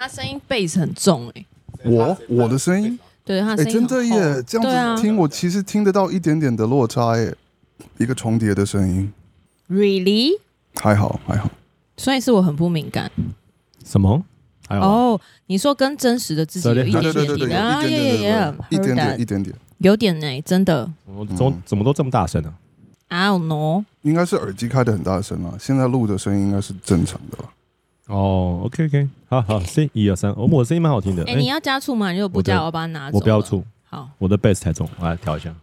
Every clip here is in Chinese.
他声音贝斯很重哎、欸，我我的声音，对他哎、欸，真的耶，这样子听、啊、我其实听得到一点点的落差耶，一个重叠的声音，Really？还好还好，所以是我很不敏感，什么？还好哦，oh, 你说跟真实的自己有一点点的，啊，一点点，一点点，一点点，有点呢、欸，真的，我怎么怎么都这么大声呢、啊、？I don't know，应该是耳机开的很大声啊，现在录的声音应该是正常的吧。哦，OK OK，好好，C 一二三，我我声音蛮好听的。哎、欸，你要加醋吗？你如果不加，我，我把它拿走。我不要醋。好，我的 bass 太重，我来调一下。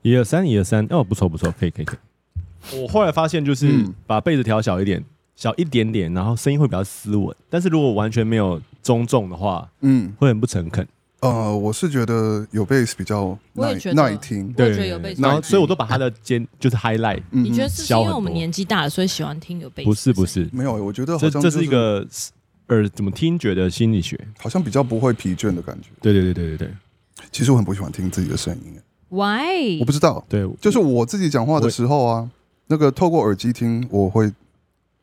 一二三，一二三，哦，不错不错，可以可以可以。我后来发现，就是把被子调小一点，小一点点，然后声音会比较斯文。但是如果完全没有中重的话，嗯，会很不诚恳。呃，我是觉得有贝斯比较耐耐听，对，我觉得有贝斯。然后，所以我都把他的尖就是 highlight。你觉得是因为我们年纪大了，所以喜欢听有贝斯？不是不是，没有，我觉得这这是一个。耳怎么听觉的心理学，好像比较不会疲倦的感觉。对对对对对对，其实我很不喜欢听自己的声音。Why？我不知道。对，就是我自己讲话的时候啊，那个透过耳机听，我会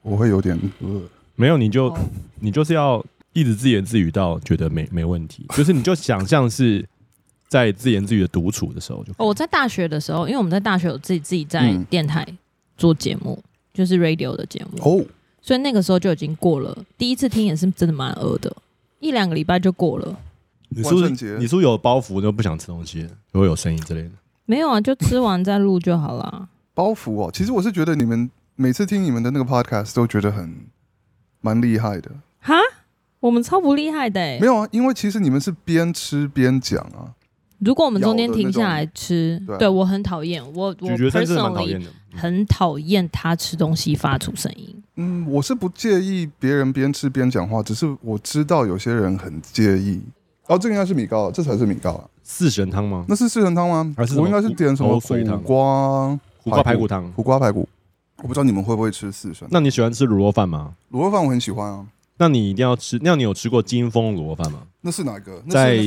我会有点呃，没有你就你就是要一直自言自语到觉得没没问题，就是你就想象是在自言自语的独处的时候就。我在大学的时候，因为我们在大学有自己自己在电台做节目，嗯、就是 radio 的节目哦。所以那个时候就已经过了，第一次听也是真的蛮饿的，一两个礼拜就过了。你是不是你是不是有包袱就不想吃东西，如果有声音之类的？没有啊，就吃完再录就好了。包袱哦，其实我是觉得你们每次听你们的那个 podcast 都觉得很蛮厉害的。哈，我们超不厉害的哎。没有啊，因为其实你们是边吃边讲啊。如果我们中间停下来吃，对，对我很讨厌，我我 personally 很讨厌他吃东西发出声音。嗯，我是不介意别人边吃边讲话，只是我知道有些人很介意。哦，这个应该是米糕，这才是米糕啊！四神汤吗？那是四神汤吗？还是我应该是点什么苦瓜苦瓜排骨汤？苦瓜排骨，我不知道你们会不会吃四神。那你喜欢吃卤肉饭吗？卤肉饭我很喜欢啊。那你一定要吃，那你有吃过金峰卤肉饭吗？那是哪个？在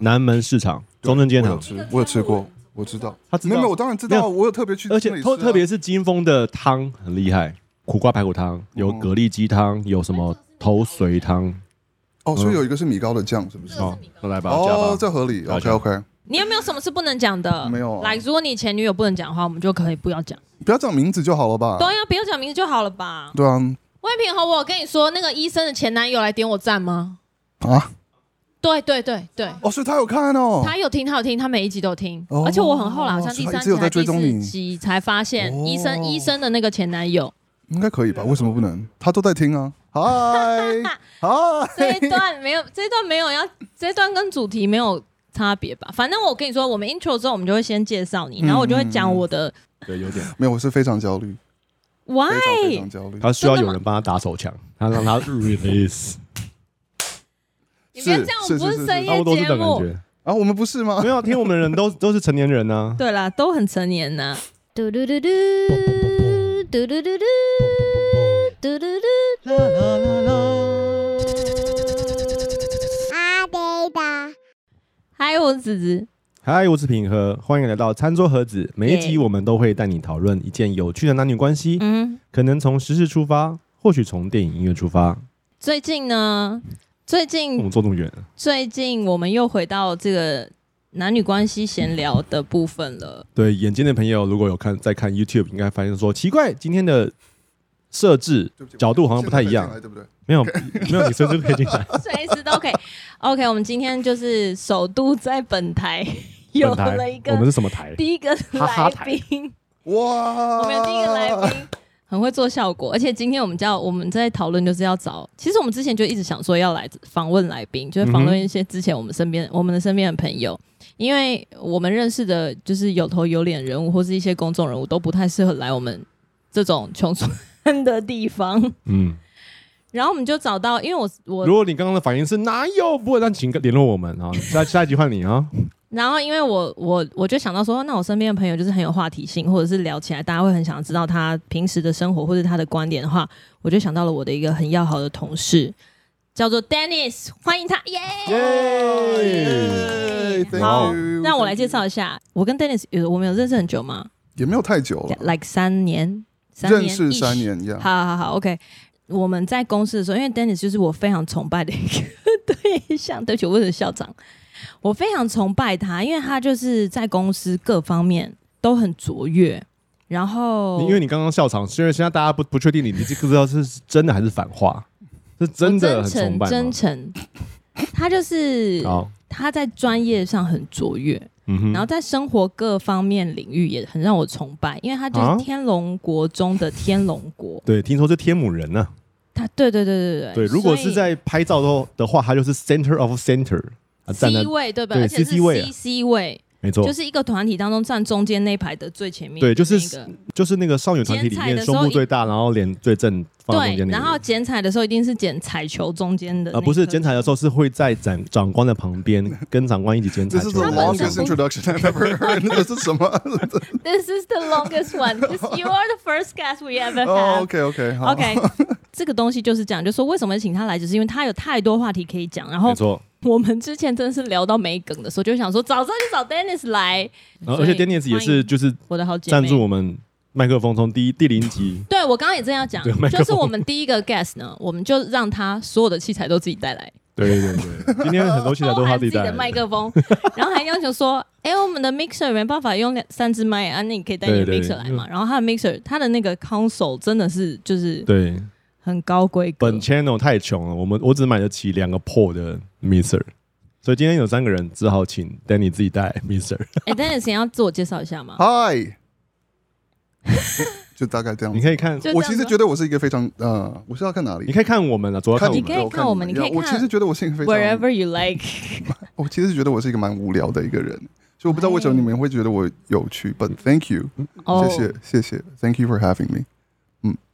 南门市场中正街头吃，我有吃过，我知道。他没有，我当然知道，我有特别去，而且特特别是金丰的汤很厉害，苦瓜排骨汤，有蛤蜊鸡汤，有什么头髓汤。哦，所以有一个是米糕的酱，是不是？哦，来吧，哦，这合理。OK OK。你有没有什么是不能讲的？没有。来，如果你前女友不能讲的话，我们就可以不要讲。不要讲名字就好了吧？对呀，不要讲名字就好了吧？对啊。魏品和我跟你说，那个医生的前男友来点我赞吗？啊？对对对对。哦，所以他有看哦，他有听，他有听，他每一集都有听。而且我很后来，好像第三集、第四集才发现，医生医生的那个前男友应该可以吧？为什么不能？他都在听啊。嗨，嗨，这一段没有，这一段没有要，这一段跟主题没有差别吧？反正我跟你说，我们 intro 之后，我们就会先介绍你，然后我就会讲我的。对，有点没有，我是非常焦虑。Why？他需要有人帮他打手枪，他让他 release。你别这样，我们不是深夜节目啊，我们不是吗？没有听我们的人都 都是成年人呢。对啦，都很成年呢。嘟嘟嘟嘟嘟嘟嘟嘟嘟嘟嘟啦啦啦啦。阿呆的，嗨，我是子子。嗨，我是品和，欢迎来到餐桌盒子。每一集我们都会带你讨论一件有趣的男女关系，嗯，可能从时事出发，或许从电影音乐出发。最近呢，最近我们坐那么远，最近我们又回到这个男女关系闲聊的部分了。对，眼尖的朋友如果有看在看 YouTube，应该发现说奇怪，今天的设置角度好像不太一样，对不对？没有，没有，你随时可以进来，随时都可以。OK，我们今天就是首度在本台。有了一个，我们是什么台？第一个来宾哇！我们有第一个来宾，很会做效果，而且今天我们叫我们在讨论，就是要找。其实我们之前就一直想说要来访问来宾，就是访问一些之前我们身边、我们的身边的朋友，因为我们认识的就是有头有脸人物或是一些公众人物都不太适合来我们这种穷村的地方。嗯，然后我们就找到，因为我我如果你刚刚的反应是哪有，不会，那请联络我们啊。下下一集换你啊。然后，因为我我我就想到说，那我身边的朋友就是很有话题性，或者是聊起来大家会很想知道他平时的生活或者他的观点的话，我就想到了我的一个很要好的同事，叫做 Dennis，欢迎他，耶！耶！好，让我来介绍一下，我跟 Dennis 有我们有认识很久吗？也没有太久了，like 三年，三年认识三年一样。好好好，OK。我们在公司的时候，因为 Dennis 就是我非常崇拜的一个 对象，对不起，我是校长，我非常崇拜他，因为他就是在公司各方面都很卓越。然后，因为你刚刚笑场，是因为现在大家不不确定你，你不知道是真的还是反话，是真的很崇拜真诚，他就是他在专业上很卓越，然后在生活各方面领域也很让我崇拜，因为他就是天龙国中的天龙国，对，听说是天母人呢。他对对对对对对，如果是在拍照的的话，他就是 center of center，C 位对吧？而且是 C C 位。没错，就是一个团体当中站中间那排的最前面。对，就是就是那个少女团体里面，胸部最大，然后脸最正，放中间。对，然后剪彩的时候一定是剪彩球中间的。啊，不是剪彩的时候是会在长长官的旁边，跟长官一起剪彩球。This is the longest introduction I've ever heard。这是什么？This is the longest one. You are the first guest we ever had. OK OK OK。这个东西就是这样，就是说为什么请他来，就是因为他有太多话题可以讲。然后。我们之前真的是聊到没梗的时候，就想说早知道就找 Dennis 来，然后而且 Dennis 也是就是我的好姐妹，赞助我们麦克风从第一第零集。对，我刚刚也这样讲，就是我们第一个 guest 呢，我们就让他所有的器材都自己带来。对对对，今天很多器材都是他自己带来。麦克风，然后还要求说，哎，我们的 mixer 没办法用两三支麦啊，那你可以带你的 mixer 来嘛？然后他的 mixer，他的那个 console 真的是就是对很高规格。本 channel 太穷了，我们我只买得起两个破的 mixer。所以今天有三个人，只好请 Danny 自己带 Mister。哎，Danny 先要自我介绍一下吗？Hi，就大概这样。你可以看，我其实觉得我是一个非常呃，我是要看哪里？你可以看我们了，主要看你可以看我们，你可以看。我其实觉得我是一个非常 Wherever you like。我其实觉得我是一个蛮无聊的一个人，所以我不知道为什么你们会觉得我有趣。But thank you，谢谢谢谢，Thank you for having me。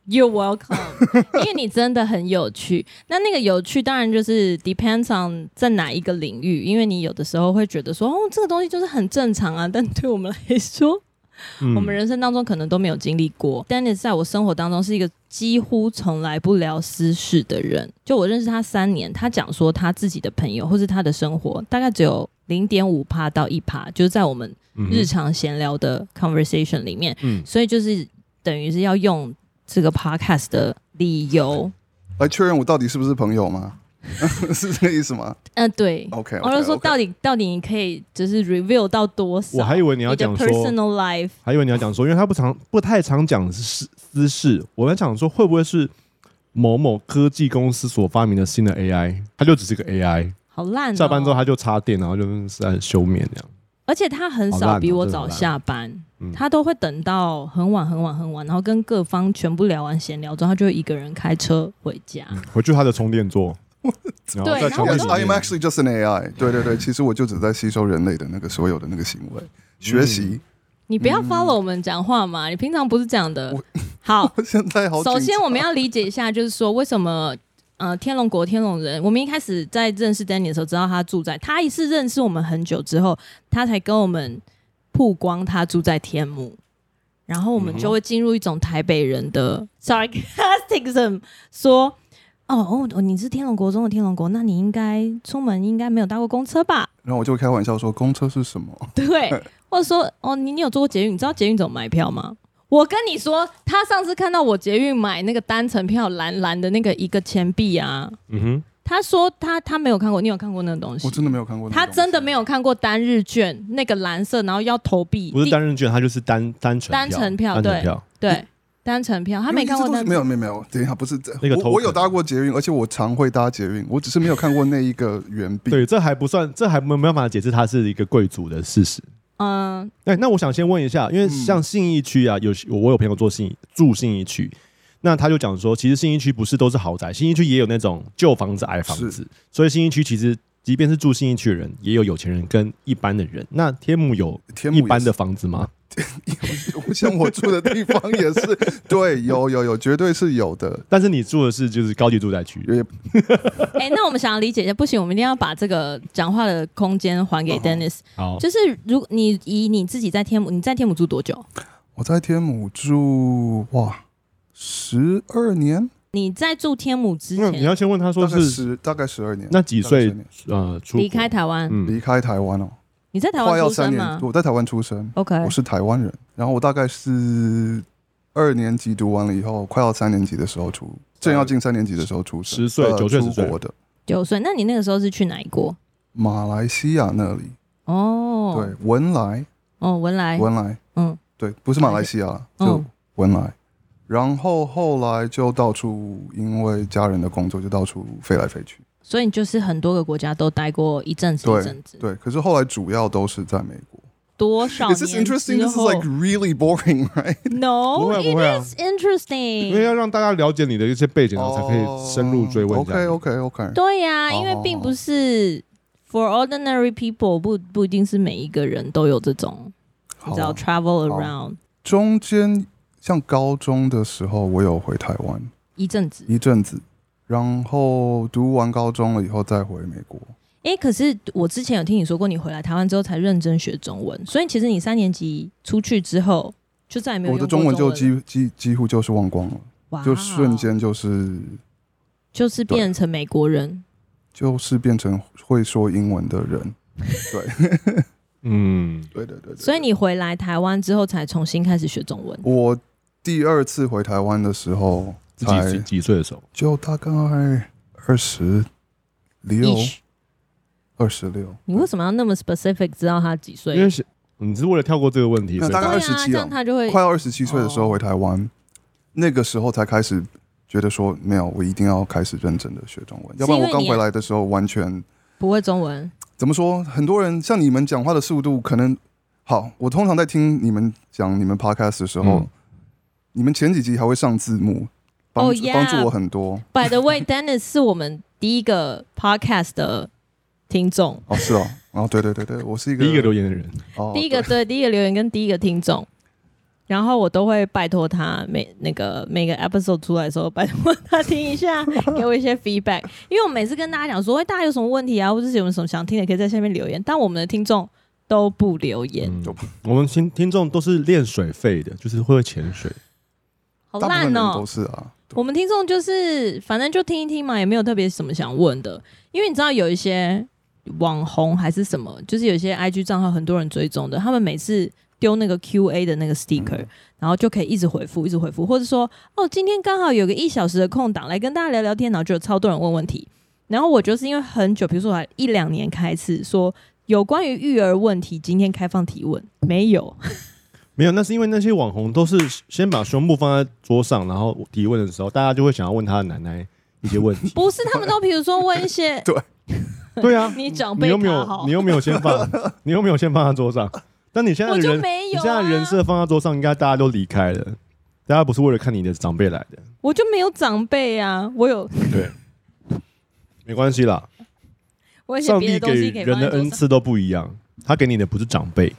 You're welcome，因为你真的很有趣。那那个有趣当然就是 depends on 在哪一个领域，因为你有的时候会觉得说，哦，这个东西就是很正常啊。但对我们来说，嗯、我们人生当中可能都没有经历过。Dennis 在我生活当中是一个几乎从来不聊私事的人。就我认识他三年，他讲说他自己的朋友或是他的生活，大概只有零点五趴到一趴，就是在我们日常闲聊的 conversation 里面。嗯，所以就是等于是要用。这个 podcast 的理由来确认我到底是不是朋友吗？是这个意思吗？嗯、呃，对。OK，我就说到底.到底你可以就是 reveal 到多少？我还以为你要讲说 personal life，还以为你要讲说，因为他不常不太常讲私私事。我在想说会不会是某某科技公司所发明的新的 AI？它就只是个 AI，好烂、哦。下班之后他就插电，然后就是在休眠这样。而且他很少比我早下班，哦、他都会等到很晚很晚很晚，然后跟各方全部聊完闲聊之后，他就会一个人开车回家，嗯、回去他的充电座。对，然后 I'm actually just an AI。对对对，其实我就只在吸收人类的那个所有的那个行为，学习。你不要 follow 我们讲话嘛，你平常不是这样的。好，现在好。首先我们要理解一下，就是说为什么。呃，天龙国天龙人，我们一开始在认识 Danny 的时候，知道他住在，他一是认识我们很久之后，他才跟我们曝光他住在天母，然后我们就会进入一种台北人的 sarcastism，说，哦哦，你是天龙国中的天龙国，那你应该出门应该没有搭过公车吧？然后我就开玩笑说，公车是什么？对，或者说，哦，你你有坐过捷运？你知道捷运怎么买票吗？我跟你说，他上次看到我捷运买那个单程票蓝蓝的那个一个钱币啊，嗯哼，他说他他没有看过，你有看过那个东西？我真的没有看过，他真的没有看过单日券那个蓝色，然后要投币，不是单日券，他就是单单程单程票，对对，单程票，他没看过单，没有没有没有，等一下不是这那个我有搭过捷运，而且我常会搭捷运，我只是没有看过那一个圆币，对，这还不算，这还没没办法解释他是一个贵族的事实。嗯，哎，那我想先问一下，因为像信义区啊，有我有朋友做信住信义区，那他就讲说，其实新义区不是都是豪宅，新义区也有那种旧房子、矮房子，所以新义区其实即便是住新义区的人，也有有钱人跟一般的人。那天母有一般的房子吗？像 我住的地方也是，对，有有有，绝对是有的。但是你住的是就是高级住宅区。哎，那我们想要理解一下，不行，我们一定要把这个讲话的空间还给 Dennis。好，就是如你以你自己在天母，你在天母住多久？我在天母住哇十二年。你在住天母之前，你要先问他说是十大概十二年。那几岁呃离开台湾？离开台湾哦。你在台湾出生吗？我在台湾出生。OK，我是台湾人。然后我大概是二年级读完了以后，快要三年级的时候出，正要进三年级的时候出生，十岁九岁出国的，九岁。那你那个时候是去哪一国？马来西亚那里。哦，对，文莱。哦，文莱，文莱。嗯，对，不是马来西亚，就文莱。然后后来就到处，因为家人的工作，就到处飞来飞去。所以你就是很多个国家都待过一阵子，一阵子。对，可是后来主要都是在美国。多少？Is this interesting? This is like really boring, right? No, it is interesting. 因为要让大家了解你的一些背景，然后才可以深入追问。OK, OK, OK. 对呀，因为并不是 for ordinary people，不不一定是每一个人都有这种，你知道 travel around。中间像高中的时候，我有回台湾一阵子，一阵子，然后读完高中了以后再回美国。哎、欸，可是我之前有听你说过，你回来台湾之后才认真学中文，所以其实你三年级出去之后就再也没有用中文。我的中文就几几几乎就是忘光了，哇就瞬间就是就是变成美国人，就是变成会说英文的人。对，嗯，对对对，对。所以你回来台湾之后才重新开始学中文。我第二次回台湾的时候才几几岁的时候？就大概二十六。二十六，你为什么要那么 specific 知道他几岁？因为是你是为了跳过这个问题，大概二十七了，他就会快要二十七岁的时候回台湾，那个时候才开始觉得说没有，我一定要开始认真的学中文，要不然我刚回来的时候完全不会中文。怎么说？很多人像你们讲话的速度可能好，我通常在听你们讲你们 podcast 的时候，你们前几集还会上字幕，帮帮助我很多。By the way, Dennis 是我们第一个 podcast 的。听众。哦，是哦，哦，对对对对，我是一个第一个留言的人，哦，第一个对。第一个留言跟第一个听众，然后我都会拜托他每那个每个 episode 出来的时候，拜托他听一下，给我一些 feedback，因为我每次跟大家讲说，哎，大家有什么问题啊，或者是有什么想听的，可以在下面留言，但我们的听众都不留言，嗯、我们听听众都是练水费的，就是会潜水，好烂哦，都是啊，我们听众就是反正就听一听嘛，也没有特别什么想问的，因为你知道有一些。网红还是什么，就是有些 IG 账号很多人追踪的，他们每次丢那个 QA 的那个 sticker，嗯、然后就可以一直回复，一直回复，或者说哦，今天刚好有个一小时的空档，来跟大家聊聊天，然后就有超多人问问题。然后我就是因为很久，比如说我一两年开始说有关于育儿问题，今天开放提问，没有，没有，那是因为那些网红都是先把胸部放在桌上，然后提问的时候，大家就会想要问他的奶奶一些问题。不是，他们都比如说问一些 对。对啊，你长辈你又没有？你又没有先放？你又没有先放在桌上？但你现在人，你现在人设放在桌上，应该大家都离开了。大家不是为了看你的长辈来的。我就没有长辈啊，我有。对，没关系啦。上帝给人的恩赐都不一样，他给你的不是长辈。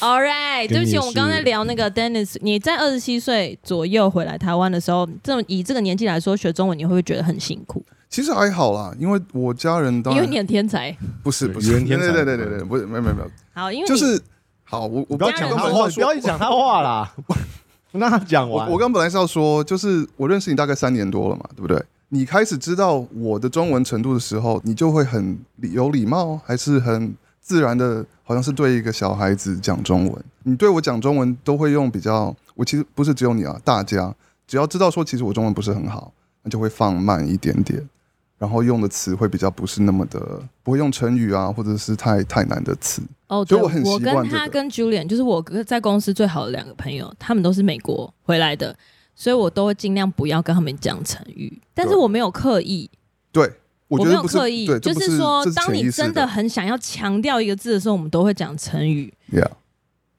All right，对不起，我们刚才聊那个 Dennis，你在二十七岁左右回来台湾的时候，这么以这个年纪来说学中文，你会不会觉得很辛苦？其实还好啦，因为我家人当然因为你很天才，不是不是天才，对对对对对，不是没有没有没有。好，因为就是好，我我不要讲他话，不要讲他话啦。那他讲完，我我刚本来是要说，就是我认识你大概三年多了嘛，对不对？你开始知道我的中文程度的时候，你就会很有礼貌，还是很自然的，好像是对一个小孩子讲中文。你对我讲中文都会用比较，我其实不是只有你啊，大家只要知道说，其实我中文不是很好，那就会放慢一点点。然后用的词会比较不是那么的，不会用成语啊，或者是太太难的词。哦，对，我很习惯他跟 Julian 就是我在公司最好的两个朋友，他们都是美国回来的，所以我都会尽量不要跟他们讲成语。但是我没有刻意，对，我没有刻意，就是说，当你真的很想要强调一个字的时候，我们都会讲成语。Yeah.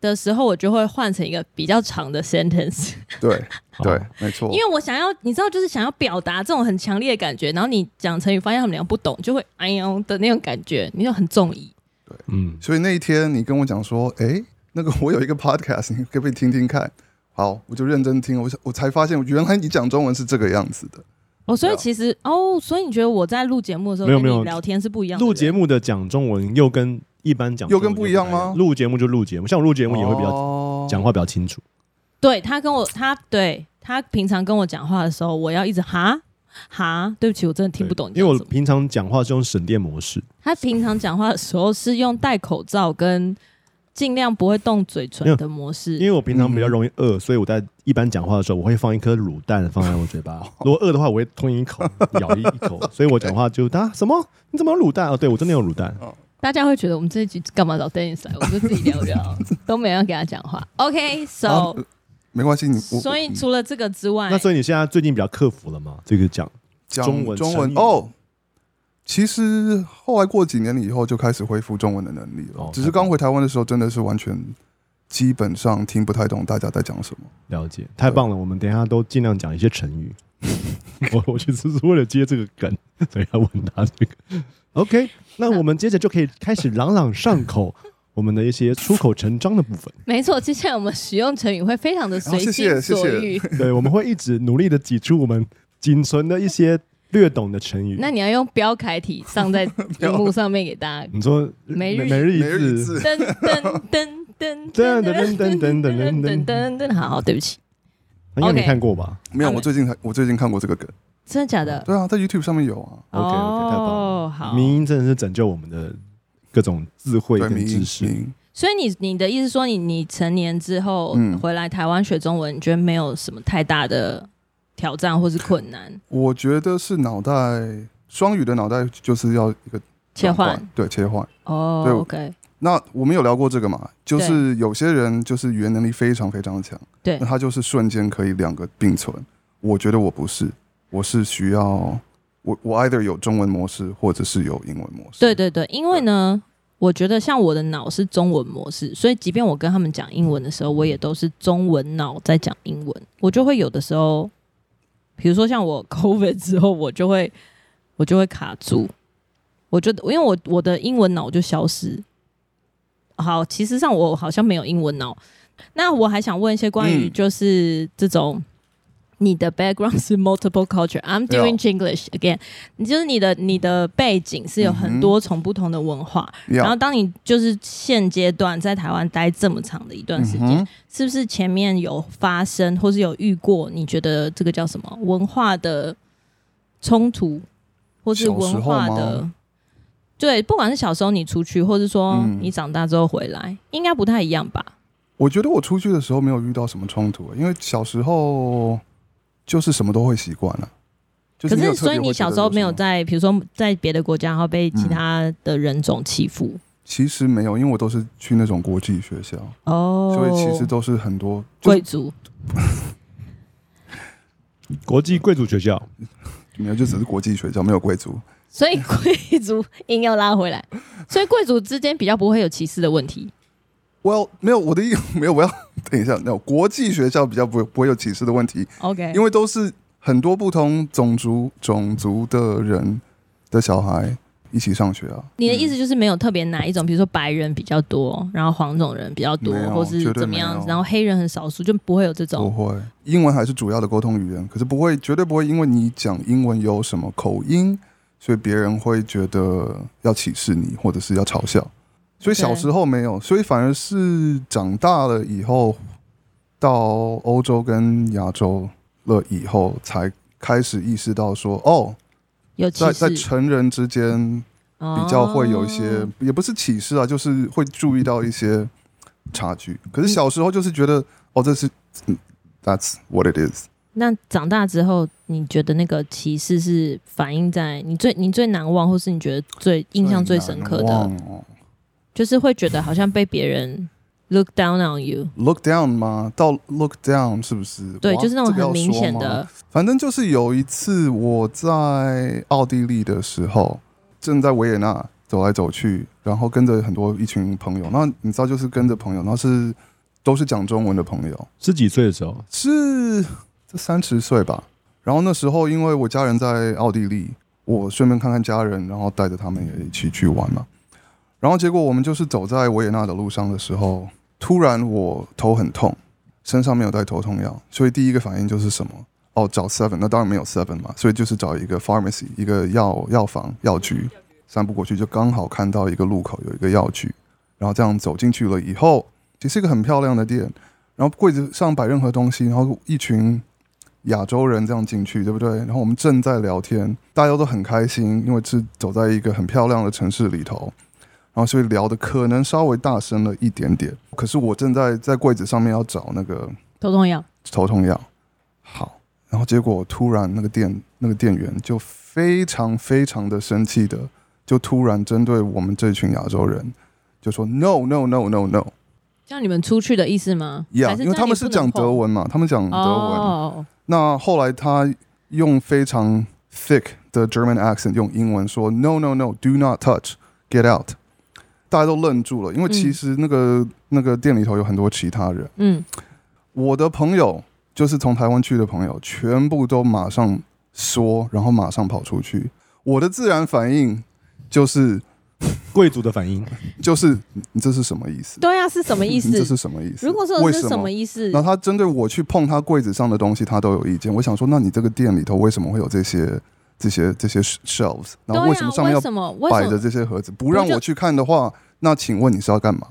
的时候，我就会换成一个比较长的 sentence。对对，没错。因为我想要，你知道，就是想要表达这种很强烈的感觉，然后你讲成语，发现他们俩不懂，就会哎呦的那种感觉，你就很中意。对，嗯。所以那一天你跟我讲说，哎，那个我有一个 podcast，你可不可以听听看？好，我就认真听，我想我才发现，原来你讲中文是这个样子的。哦，所以其实哦，所以你觉得我在录节目的时候跟你聊天是不一样的？录节目的讲中文又跟。一般讲又跟不一样吗？录节目就录节目，像我录节目也会比较讲话比较清楚。对，他跟我，他对他平常跟我讲话的时候，我要一直哈哈。对不起，我真的听不懂。因为我平常讲话是用省电模式。他平常讲话的时候是用戴口罩跟尽量不会动嘴唇的模式，因为我平常比较容易饿，嗯、所以我在一般讲话的时候，我会放一颗卤蛋放在我嘴巴。如果饿的话，我会吞一口，咬一口。所以我讲话就啊什么？你怎么有卤蛋？哦，对我真的有卤蛋。大家会觉得我们这一集干嘛找 Dennis 来？我就自己聊聊，都没人给他讲话。OK，So，、okay, 啊、没关系，你所以除了这个之外，那所以你现在最近比较克服了吗？这个讲中文中文哦。其实后来过几年以后就开始恢复中文的能力了，哦、只是刚回台湾的时候真的是完全基本上听不太懂大家在讲什么。了解，太棒了！我们等一下都尽量讲一些成语。我我其实是为了接这个梗，所以要问他这个。OK，那我们接着就可以开始朗朗上口，我们的一些出口成章的部分。没错，接下来我们使用成语会非常的随心所欲。对，我们会一直努力的挤出我们仅存的一些。略懂的成语，那你要用标楷体上在 屏幕上面给大家。你说每日每日一字，噔噔噔噔噔噔噔噔噔噔噔噔，好好，对不起，应该没看过吧？没有，我最近才我最近看过这个梗，真的假的？对啊，在 YouTube 上面有啊。OK OK，太棒了，好，迷因真的是拯救我们的各种智慧跟知识。所以你你的意思说，你你成年之后回来台湾学中文，你觉得没有什么太大的？挑战或是困难，我觉得是脑袋双语的脑袋就是要一个切换，对切换哦。对，OK。那我们有聊过这个嘛？就是有些人就是语言能力非常非常的强，对，那他就是瞬间可以两个并存。我觉得我不是，我是需要我我 either 有中文模式，或者是有英文模式。对对对，因为呢，我觉得像我的脑是中文模式，所以即便我跟他们讲英文的时候，我也都是中文脑在讲英文，我就会有的时候。比如说像我 COVID 之后，我就会我就会卡住，我觉得因为我我的英文脑就消失。好，其实上我好像没有英文脑。那我还想问一些关于就是这种。嗯你的 background 是 multiple culture。I'm doing English again。你就是你的你的背景是有很多从不同的文化。然后当你就是现阶段在台湾待这么长的一段时间，是不是前面有发生或是有遇过？你觉得这个叫什么文化的冲突，或是文化的？对，不管是小时候你出去，或是说你长大之后回来，应该不太一样吧？我觉得我出去的时候没有遇到什么冲突，因为小时候。就是什么都会习惯了，可是所以你小时候没有在，比如说在别的国家，然后被其他的人种欺负？其实没有，因为我都是去那种国际学校。哦，所以其实都是很多贵族，国际贵族学校？没有，就只是国际学校，没有贵族，所以贵族硬要拉回来，所以贵族之间比较不会有歧视的问题。Well，没有我的意，没有，我要等一下。那国际学校比较不会不会有歧视的问题，OK？因为都是很多不同种族种族的人的小孩一起上学啊。你的意思就是没有特别哪一种，比如说白人比较多，然后黄种人比较多，或是怎么样子，然后黑人很少数，就不会有这种。不会，英文还是主要的沟通语言，可是不会，绝对不会因为你讲英文有什么口音，所以别人会觉得要歧视你，或者是要嘲笑。所以小时候没有，所以反而是长大了以后，到欧洲跟亚洲了以后，才开始意识到说，哦，在在成人之间比较会有一些，也不是歧视啊，就是会注意到一些差距。可是小时候就是觉得，哦，这是，That's what it is。那长大之后，你觉得那个歧视是反映在你最你最难忘，或是你觉得最印象最深刻的？就是会觉得好像被别人 look down on you，look down 吗？到 look down 是不是？对，就是那种很明显的。反正就是有一次我在奥地利的时候，正在维也纳走来走去，然后跟着很多一群朋友。那你知道，就是跟着朋友，那是都是讲中文的朋友。是几岁的时候，是这三十岁吧。然后那时候，因为我家人在奥地利，我顺便看看家人，然后带着他们也一起去玩嘛。然后结果我们就是走在维也纳的路上的时候，突然我头很痛，身上没有带头痛药，所以第一个反应就是什么？哦，找 Seven，那当然没有 Seven 嘛，所以就是找一个 pharmacy，一个药药房药局。散步过去就刚好看到一个路口有一个药局，然后这样走进去了以后，其实是一个很漂亮的店，然后柜子上摆任何东西，然后一群亚洲人这样进去，对不对？然后我们正在聊天，大家都很开心，因为是走在一个很漂亮的城市里头。然后所以聊的可能稍微大声了一点点。可是我正在在柜子上面要找那个头痛药，头痛药。好，然后结果突然那个店那个店员就非常非常的生气的，就突然针对我们这群亚洲人就说 “no no no no no”，叫你们出去的意思吗？Yeah，因为他们是讲德文嘛，他们讲德文。Oh. 那后来他用非常 thick 的 German accent 用英文说 “no no no，do not touch，get out”。大家都愣住了，因为其实那个、嗯、那个店里头有很多其他人。嗯，我的朋友就是从台湾去的朋友，全部都马上说，然后马上跑出去。我的自然反应就是贵族的反应，就是你这是什么意思？对啊，是什么意思？这是什么意思？如果说是什么意思？那他针对我去碰他柜子上的东西，他都有意见。我想说，那你这个店里头为什么会有这些？这些这些 shelves，然后为什么上面要摆着这些盒子？不让我去看的话，那请问你是要干嘛？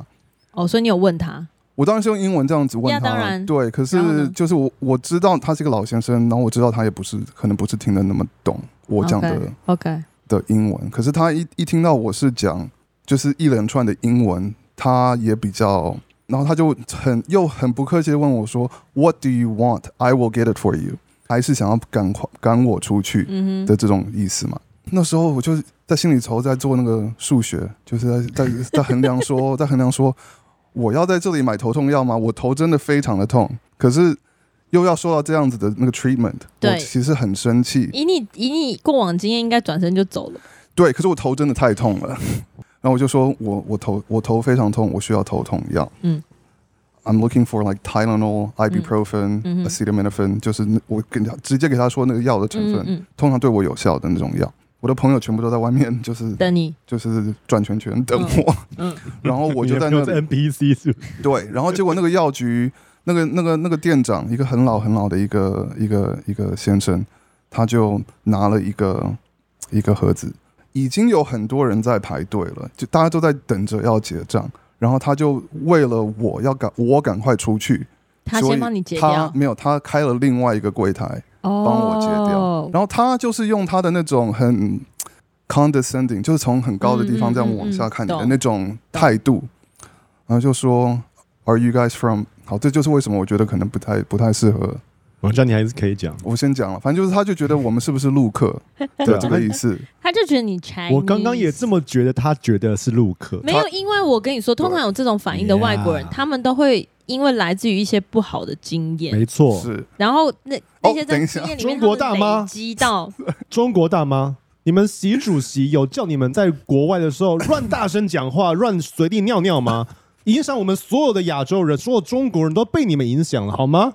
哦，所以你有问他？我当然是用英文这样子问他。当然，对。可是就是我我知道他是一个老先生，然后我知道他也不是可能不是听得那么懂我讲的 OK 的英文。可是他一一听到我是讲就是一连串的英文，他也比较，然后他就很又很不客气的问我说：“What do you want? I will get it for you。”还是想要赶快赶我出去的这种意思嘛？嗯、那时候我就在心里头在做那个数学，就是在在在衡量说，在衡量说，我要在这里买头痛药吗？我头真的非常的痛，可是又要受到这样子的那个 treatment，对，我其实很生气。以你以你过往经验，应该转身就走了。对，可是我头真的太痛了，然后我就说我我头我头非常痛，我需要头痛药。嗯。I'm looking for like Tylenol, ibuprofen, acetaminophen，就是我跟他直接给他说那个药的成分，通常对我有效的那种药。我的朋友全部都在外面，就是等你，就是转圈圈等我。嗯，然后我就在那 NPC 是。对，然后结果那个药局那个那个那个店长，一个很老很老的一个一个一个先生，他就拿了一个一个盒子，已经有很多人在排队了，就大家都在等着要结账。然后他就为了我要赶我赶快出去，他先帮你结掉。他没有，他开了另外一个柜台帮我结掉。哦、然后他就是用他的那种很 condescending，就是从很高的地方这样往下看你的那种态度，然后就说 Are you guys from？好，这就是为什么我觉得可能不太不太适合。我这样你还是可以讲，我先讲了，反正就是他就觉得我们是不是陆客 的这个意思，他就觉得你 Chinese。我刚刚也这么觉得，他觉得是陆客。没有，因为我跟你说，通常有这种反应的外国人，他们都会因为来自于一些不好的经验，没错，是。然后那那些在经验里面，中国大妈激到 中国大妈，你们习主席有叫你们在国外的时候乱大声讲话、乱随地尿尿吗？影响我们所有的亚洲人，所有中国人都被你们影响了，好吗？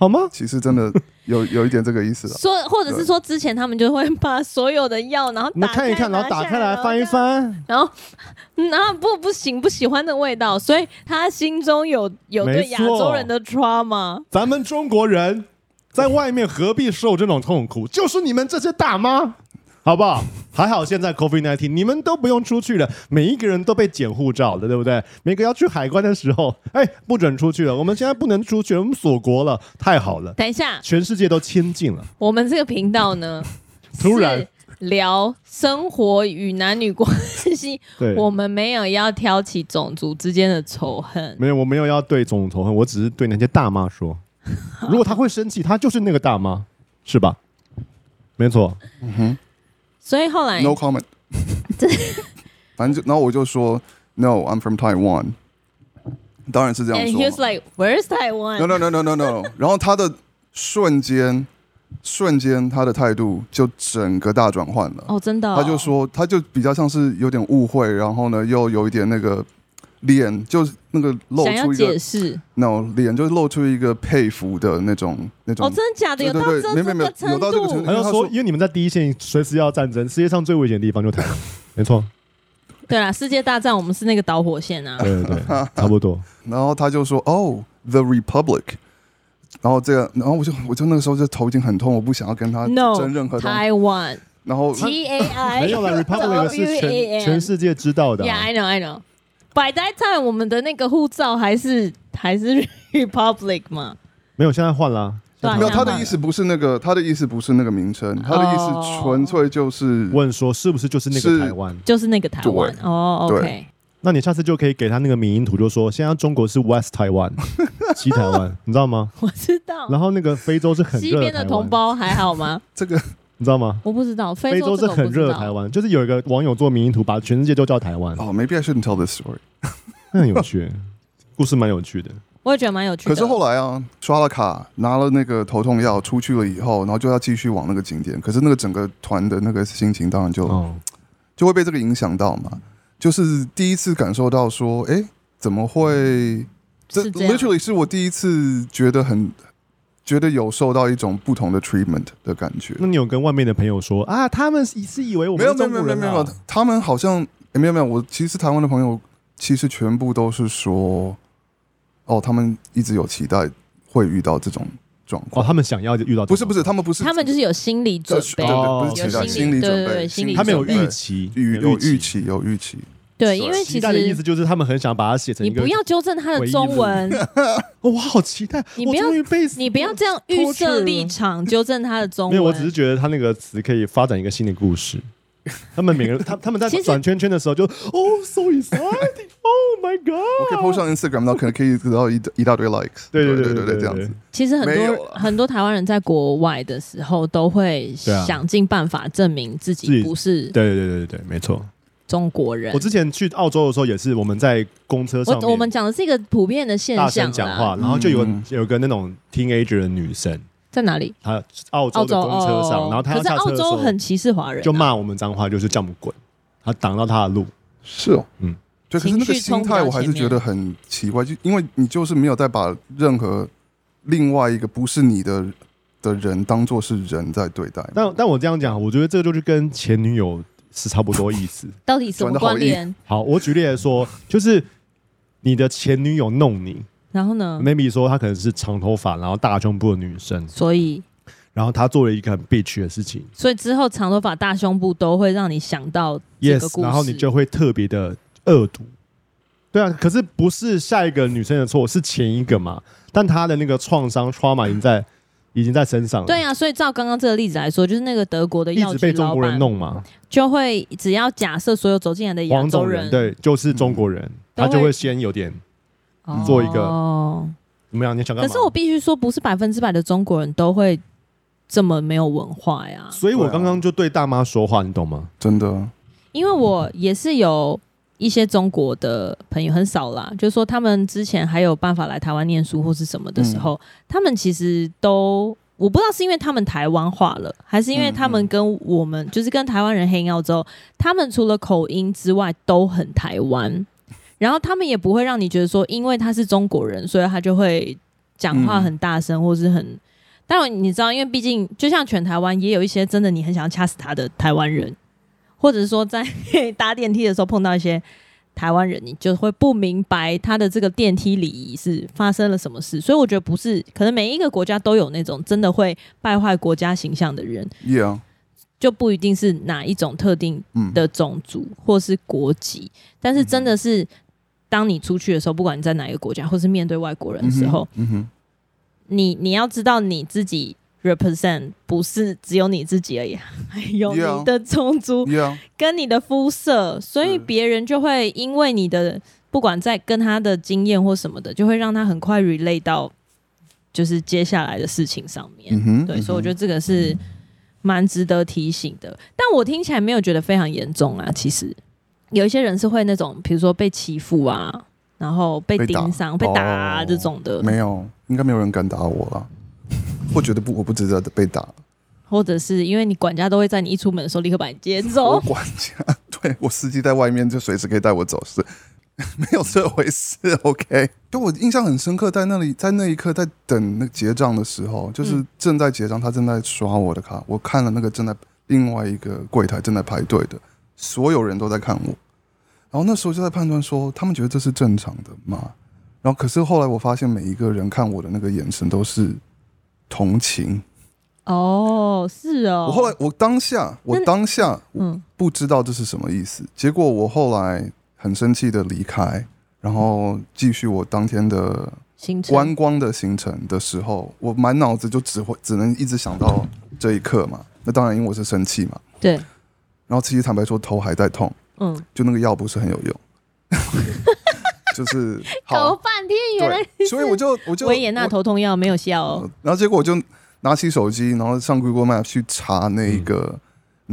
好吗？其实真的有 有一点这个意思了。说，或者是说，之前他们就会把所有的药，然后打开看一看，然后打开来翻一翻，然后，然后不不行，不喜欢的味道，所以他心中有有对亚洲人的 trauma。咱们中国人在外面何必受这种痛苦？就是你们这些大妈。好不好？还好现在 COVID-19，你们都不用出去了，每一个人都被检护照了，对不对？每个要去海关的时候，哎，不准出去了。我们现在不能出去，我们锁国了，太好了。等一下，全世界都亲近了。我们这个频道呢，突然聊生活与男女关系，对，我们没有要挑起种族之间的仇恨，没有，我没有要对种族仇恨，我只是对那些大妈说，如果他会生气，他就是那个大妈，是吧？没错，嗯哼。所以后来，no comment。反正就，然后我就说，No，I'm from Taiwan。当然是这样说。And he was like, Where's Taiwan? No, no, no, no, no, no. 然后他的瞬间，瞬间他的态度就整个大转换了。哦，真的。他就说，他就比较像是有点误会，然后呢，又有一点那个。脸就是那个露出一个解释，no，脸就是露出一个佩服的那种那种。哦，真的假的？有到这这个程度？有到这个程度。还要说，因为你们在第一线，随时要战争，世界上最危险的地方就台湾，没错。对啊，世界大战我们是那个导火线啊。对对对，差不多。然后他就说：“哦，The Republic。”然后这个，然后我就我就那个时候就头已经很痛，我不想要跟他争任何东西。台湾。然后 T A I 没有了，Republic 是全 全世界知道的。Yeah，I know，I know。By that time，我们的那个护照还是 还是 Republic 吗？没有，现在换了。对啊没有，他的意思不是那个，他的意思不是那个名称，他的意思纯粹就是问说是不是就是那个台湾？就是那个台湾对哦。对 OK，那你下次就可以给他那个迷因图，就说现在中国是 West 台湾，西台湾，你知道吗？我知道。然后那个非洲是很热西边的同胞还好吗？这个你知道吗？我不知道，非洲是很热的台湾，就是有一个网友做迷因图，把全世界都叫台湾。哦、oh,，Maybe I shouldn't tell this story。那很有趣，故事蛮有趣的。我也觉得蛮有趣的。可是后来啊，刷了卡，拿了那个头痛药，出去了以后，然后就要继续往那个景点。可是那个整个团的那个心情，当然就、哦、就会被这个影响到嘛。就是第一次感受到说，哎，怎么会？这 literally 是我第一次觉得很。觉得有受到一种不同的 treatment 的感觉。那你有跟外面的朋友说啊？他们是以为我们是中国人、啊、没有没有没有没有，他们好像、欸、没有没有。我其实台湾的朋友其实全部都是说，哦，他们一直有期待会遇到这种状况。哦，他们想要遇到不是不是，他们不是，他们就是有心理准备，对对，不是期待，心理准备，心理他们有预期，有预期，有预期。对，因为其实的意思就是他们很想把它写成。你不要纠正他的中文，我 好期待。你不要，你不要这样预设立场，纠正他的中文。没有，我只是觉得他那个词可以发展一个新的故事。他们每个人，他他们在转圈圈的时候就，就哦，so exciting，oh my god！我可以 post 上 Instagram，然后可能可以得到一一大堆 likes。对对对对对，这样子。其实很多很多台湾人在国外的时候，都会想尽办法证明自己不是。对对对对对，没错。中国人，我之前去澳洲的时候也是，我们在公车上，我我们讲的是一个普遍的现象，大声讲话，然后就有有个那种 teenager 的女生在哪里？她澳洲的公车上，然后她要下车的时候，可是澳洲很歧视华人，就骂我们脏话，就是叫我们滚，她挡到她的路。是哦，嗯，对，可是那个心态我还是觉得很奇怪，就因为你就是没有再把任何另外一个不是你的的人当做是人在对待。但但我这样讲，我觉得这个就是跟前女友。是差不多意思，到底什么关联？好，我举例来说，就是你的前女友弄你，然后呢？maybe 说她可能是长头发，然后大胸部的女生，所以，然后她做了一个很 bitch 的事情，所以之后长头发、大胸部都会让你想到这个故事然后你就会特别的恶毒。对啊，可是不是下一个女生的错，是前一个嘛？但她的那个创伤 trauma 已经在。已经在身上了。对啊，所以照刚刚这个例子来说，就是那个德国的一直被中国人弄嘛，就会只要假设所有走进来的亚洲人，人，对，就是中国人，嗯、他就会先有点做一个、哦、怎么样？你想干嘛？可是我必须说，不是百分之百的中国人都会这么没有文化呀。所以我刚刚就对大妈说话，你懂吗？真的，因为我也是有一些中国的朋友，很少啦，就是说他们之前还有办法来台湾念书或是什么的时候，嗯、他们其实都我不知道是因为他们台湾化了，还是因为他们跟我们、嗯、就是跟台湾人 out 之后，他们除了口音之外都很台湾，然后他们也不会让你觉得说，因为他是中国人，所以他就会讲话很大声或是很，当然你知道，因为毕竟就像全台湾也有一些真的你很想要掐死他的台湾人。或者是说，在 搭电梯的时候碰到一些台湾人，你就会不明白他的这个电梯礼仪是发生了什么事。所以我觉得不是，可能每一个国家都有那种真的会败坏国家形象的人，Yeah. 就不一定是哪一种特定的种族或是国籍。但是真的是，当你出去的时候，不管你在哪一个国家，或是面对外国人的时候，你你要知道你自己。Represent 不是只有你自己而已，还 有你的种族跟你的肤色所以别人就会因为你的不管在跟他的经验或什么的，就会让他很快 relate 到就是接下来的事情上面。Mm -hmm. 对，所以我觉得这个是蛮值得提醒的。但我听起来没有觉得非常严重啊。其实有一些人是会那种，比如说被欺负啊，然后被盯上、被打，被打啊这种的。Oh, 没有，应该没有人敢打我了。我觉得不，我不值得被打，或者是因为你管家都会在你一出门的时候立刻把你接走。管家，对，我司机在外面就随时可以带我走，是 没有这回事。OK，就我印象很深刻，在那里，在那一刻，在等那结账的时候，就是正在结账，他正在刷我的卡，我看了那个正在另外一个柜台正在排队的所有人都在看我，然后那时候就在判断说，他们觉得这是正常的吗？然后可是后来我发现，每一个人看我的那个眼神都是。同情哦，是哦。我后来，我当下，我当下，嗯，不知道这是什么意思。结果我后来很生气的离开，然后继续我当天的观光的行程的时候，我满脑子就只会只能一直想到这一刻嘛。那当然，因为我是生气嘛。对。然后其实坦白说，头还在痛。嗯。就那个药不是很有用。就是 搞半天，原来所以我就我就维也纳头痛药没有效哦。然后结果我就拿起手机，然后上 Google Map 去查那个。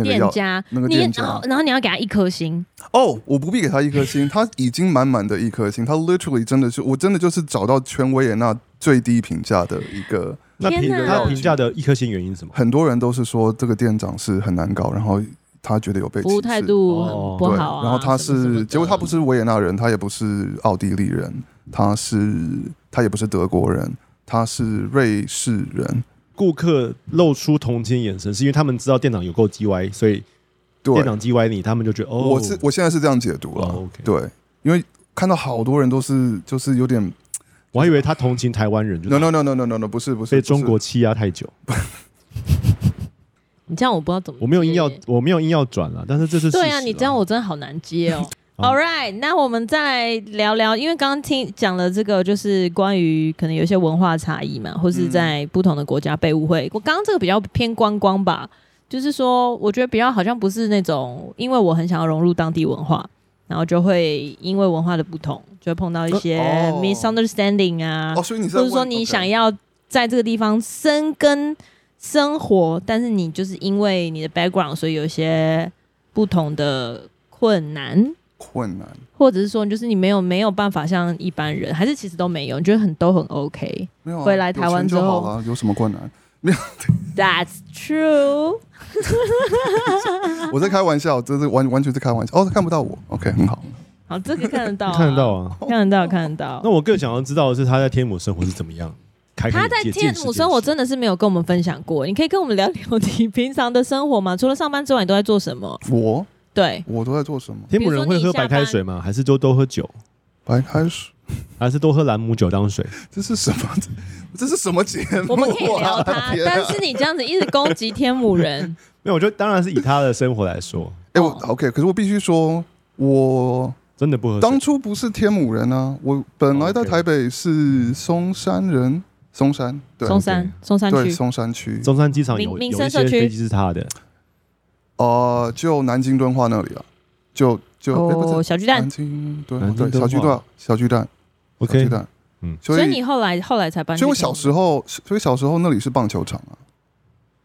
店家，那个店家，然后，然后你要给他一颗星哦，我不必给他一颗星，他已经满满的一颗星，他 literally 真的是，我真的就是找到全维也纳最低评价的一个。那评他评价的一颗星原因是什么？很多人都是说这个店长是很难搞，然后他觉得有被服务态度很不好啊。然后他是，结果他不是维也纳人，他也不是奥地利人，他是他也不是德国人，他是瑞士人。顾客露出同情眼神，是因为他们知道店长有够叽歪，所以店长叽歪你，他们就觉得哦，我是我现在是这样解读了。哦 okay、对，因为看到好多人都是就是有点，我还以为他同情台湾人就。No no no no no no no，不是不是，被中国欺压太久。你这样我不知道怎么，我没有硬要我没有硬要转了，但是这是对啊，你这样我真的好难接哦。All right，那我们再来聊聊，因为刚刚听讲了这个，就是关于可能有一些文化差异嘛，或是在不同的国家被误会。我刚刚这个比较偏观光吧，就是说，我觉得比较好像不是那种，因为我很想要融入当地文化，然后就会因为文化的不同，就会碰到一些 misunderstanding 啊，或者说你想要在这个地方生根生活，但是你就是因为你的 background，所以有一些不同的困难。困难，或者是说，就是你没有没有办法像一般人，还是其实都没有，你觉得很都很 OK。没有、啊、回来台湾之后有，有什么困难？没有。That's true。我在开玩笑，这是完完全是开玩笑。哦，他看不到我，OK，很好。好，这个看得到、啊，看得到啊，看得到，看得到。那我更想要知道的是，他在天母生活是怎么样？开开他在天母生活真的是没有跟我们分享过。你可以跟我们聊聊你平常的生活吗？除了上班之外，你都在做什么？我。对，我都在做什么？天母人会喝白开水吗？还是都都喝酒？白开水，还是多喝兰姆酒当水？这是什么？这是什么节目？我们可以聊他，啊、但是你这样子一直攻击天母人，没有，我觉得当然是以他的生活来说。哎、欸，我 OK，可是我必须说，我真的不喝。当初不是天母人啊，我本来在台北是松山人，松山，对，松山，松山区，松山区，松山机场有有一些飞机是他的。呃，就南京敦化那里了，就就哦，欸、不是小巨蛋，南京敦对小巨蛋，小巨蛋，OK，小巨蛋，嗯，所以你后来后来才搬，所以我小时候，所以小时候那里是棒球场啊，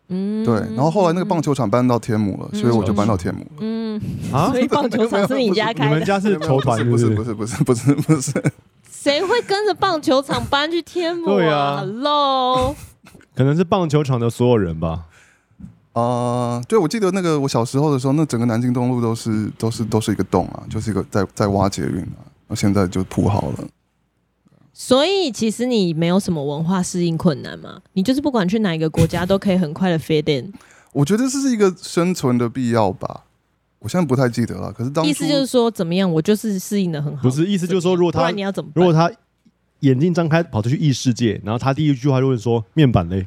嗯，对，然后后来那个棒球场搬到天母了，嗯、所以我就搬到天母了，嗯。啊，所以棒球场是你家开的，你们家是球团，不是不是不是不是不是，谁会跟着棒球场搬去天母啊？对啊，Hello，可能是棒球场的所有人吧。啊、呃，对，我记得那个我小时候的时候，那整个南京东路都是都是都是一个洞啊，就是一个在在挖捷运啊，那现在就铺好了。所以其实你没有什么文化适应困难嘛？你就是不管去哪一个国家都可以很快的 fit in。我觉得这是一个生存的必要吧。我现在不太记得了，可是当意思就是说怎么样，我就是适应的很好。不是意思就是说，如果他你要怎么，如果他眼睛张开跑出去异世界，然后他第一句话就会说面板嘞。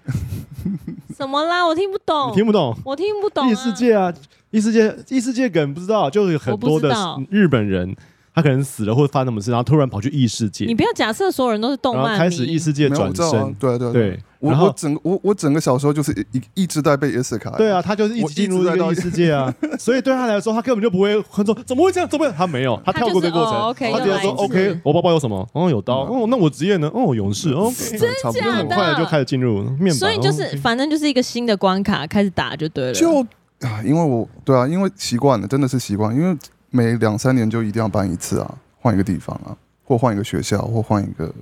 什么啦？我听不懂，听不懂，我听不懂。异世界啊，异世界，异世界梗不知道，就是很多的日本人，他可能死了或者发生什么事，然后突然跑去异世界。你不要假设所有人都是动漫，开始异世界转生。对对对，我我整我我整个小时候就是一一直在被 Isekai。对啊，他就是一直进入一个异世界啊，所以对他来说，他根本就不会很说怎么会这样，怎么会？他没有，他跳过这个过程，他直接说 OK，我包包有什么？哦，有刀。哦，那我职业呢？哦，勇士。哦，真假的？很快的就开始进入面板。所以就是反正就是一个新的关卡，开始打就对了。就啊，因为我对啊，因为习惯了，真的是习惯，因为每两三年就一定要搬一次啊。换一个地方啊，或换一个学校，或换一个。